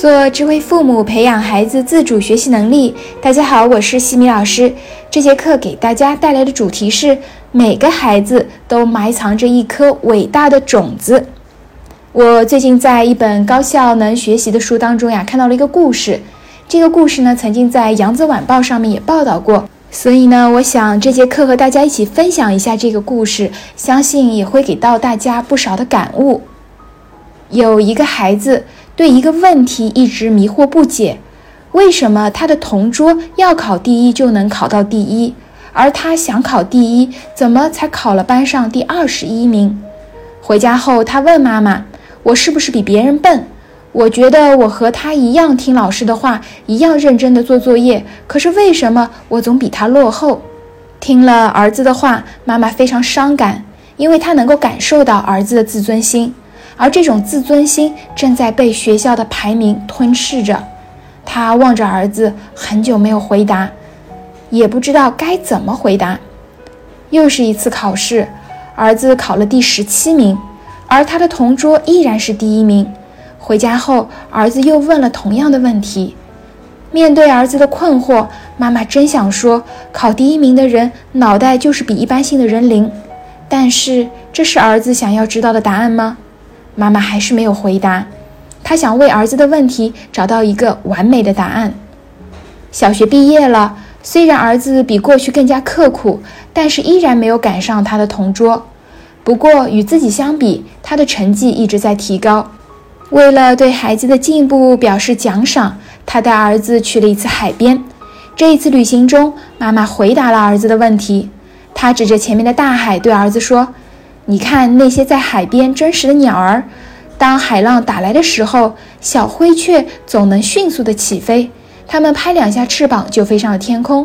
做智慧父母，培养孩子自主学习能力。大家好，我是西米老师。这节课给大家带来的主题是：每个孩子都埋藏着一颗伟大的种子。我最近在一本高效能学习的书当中呀，看到了一个故事。这个故事呢，曾经在扬子晚报上面也报道过。所以呢，我想这节课和大家一起分享一下这个故事，相信也会给到大家不少的感悟。有一个孩子。对一个问题一直迷惑不解，为什么他的同桌要考第一就能考到第一，而他想考第一，怎么才考了班上第二十一名？回家后，他问妈妈：“我是不是比别人笨？我觉得我和他一样听老师的话，一样认真的做作业，可是为什么我总比他落后？”听了儿子的话，妈妈非常伤感，因为她能够感受到儿子的自尊心。而这种自尊心正在被学校的排名吞噬着。他望着儿子，很久没有回答，也不知道该怎么回答。又是一次考试，儿子考了第十七名，而他的同桌依然是第一名。回家后，儿子又问了同样的问题。面对儿子的困惑，妈妈真想说，考第一名的人脑袋就是比一般性的人灵。但是，这是儿子想要知道的答案吗？妈妈还是没有回答，她想为儿子的问题找到一个完美的答案。小学毕业了，虽然儿子比过去更加刻苦，但是依然没有赶上他的同桌。不过与自己相比，他的成绩一直在提高。为了对孩子的进步表示奖赏，他带儿子去了一次海边。这一次旅行中，妈妈回答了儿子的问题。她指着前面的大海对儿子说。你看那些在海边真实的鸟儿，当海浪打来的时候，小灰雀总能迅速的起飞，它们拍两下翅膀就飞上了天空；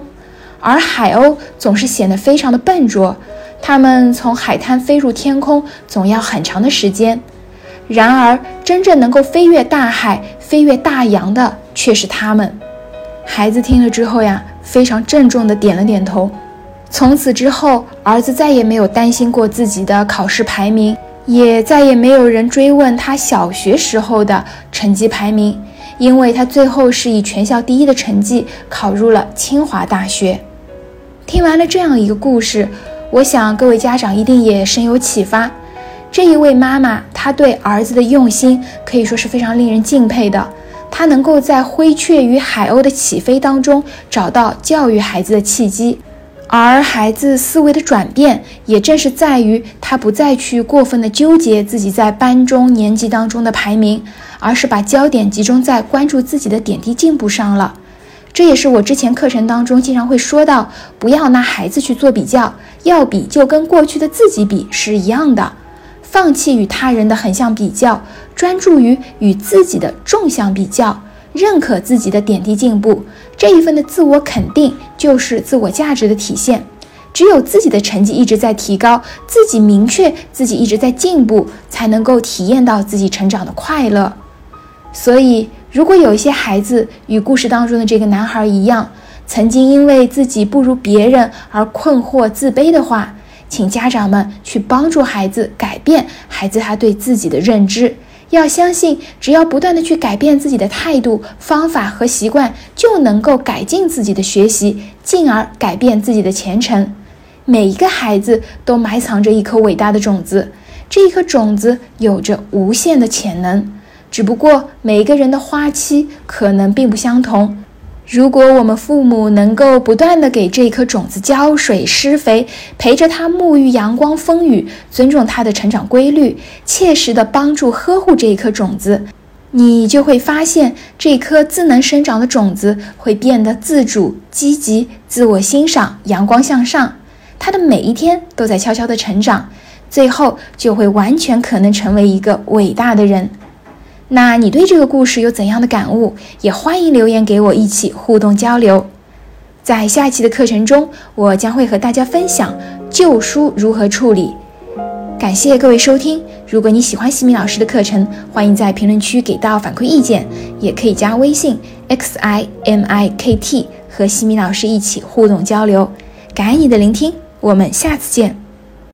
而海鸥总是显得非常的笨拙，它们从海滩飞入天空总要很长的时间。然而，真正能够飞越大海、飞越大洋的却是它们。孩子听了之后呀，非常郑重地点了点头。从此之后，儿子再也没有担心过自己的考试排名，也再也没有人追问他小学时候的成绩排名，因为他最后是以全校第一的成绩考入了清华大学。听完了这样一个故事，我想各位家长一定也深有启发。这一位妈妈，她对儿子的用心可以说是非常令人敬佩的。她能够在灰雀与海鸥的起飞当中找到教育孩子的契机。而孩子思维的转变，也正是在于他不再去过分的纠结自己在班中年级当中的排名，而是把焦点集中在关注自己的点滴进步上了。这也是我之前课程当中经常会说到，不要拿孩子去做比较，要比就跟过去的自己比是一样的，放弃与他人的横向比较，专注于与自己的纵向比较。认可自己的点滴进步，这一份的自我肯定就是自我价值的体现。只有自己的成绩一直在提高，自己明确自己一直在进步，才能够体验到自己成长的快乐。所以，如果有一些孩子与故事当中的这个男孩一样，曾经因为自己不如别人而困惑自卑的话，请家长们去帮助孩子改变孩子他对自己的认知。要相信，只要不断的去改变自己的态度、方法和习惯，就能够改进自己的学习，进而改变自己的前程。每一个孩子都埋藏着一颗伟大的种子，这一颗种子有着无限的潜能，只不过每一个人的花期可能并不相同。如果我们父母能够不断的给这颗种子浇水施肥，陪着它沐浴阳光风雨，尊重它的成长规律，切实的帮助呵护这一颗种子，你就会发现这颗自能生长的种子会变得自主、积极、自我欣赏、阳光向上，它的每一天都在悄悄的成长，最后就会完全可能成为一个伟大的人。那你对这个故事有怎样的感悟？也欢迎留言给我，一起互动交流。在下一期的课程中，我将会和大家分享旧书如何处理。感谢各位收听。如果你喜欢西米老师的课程，欢迎在评论区给到反馈意见，也可以加微信 x i m i k t 和西米老师一起互动交流。感恩你的聆听，我们下次见。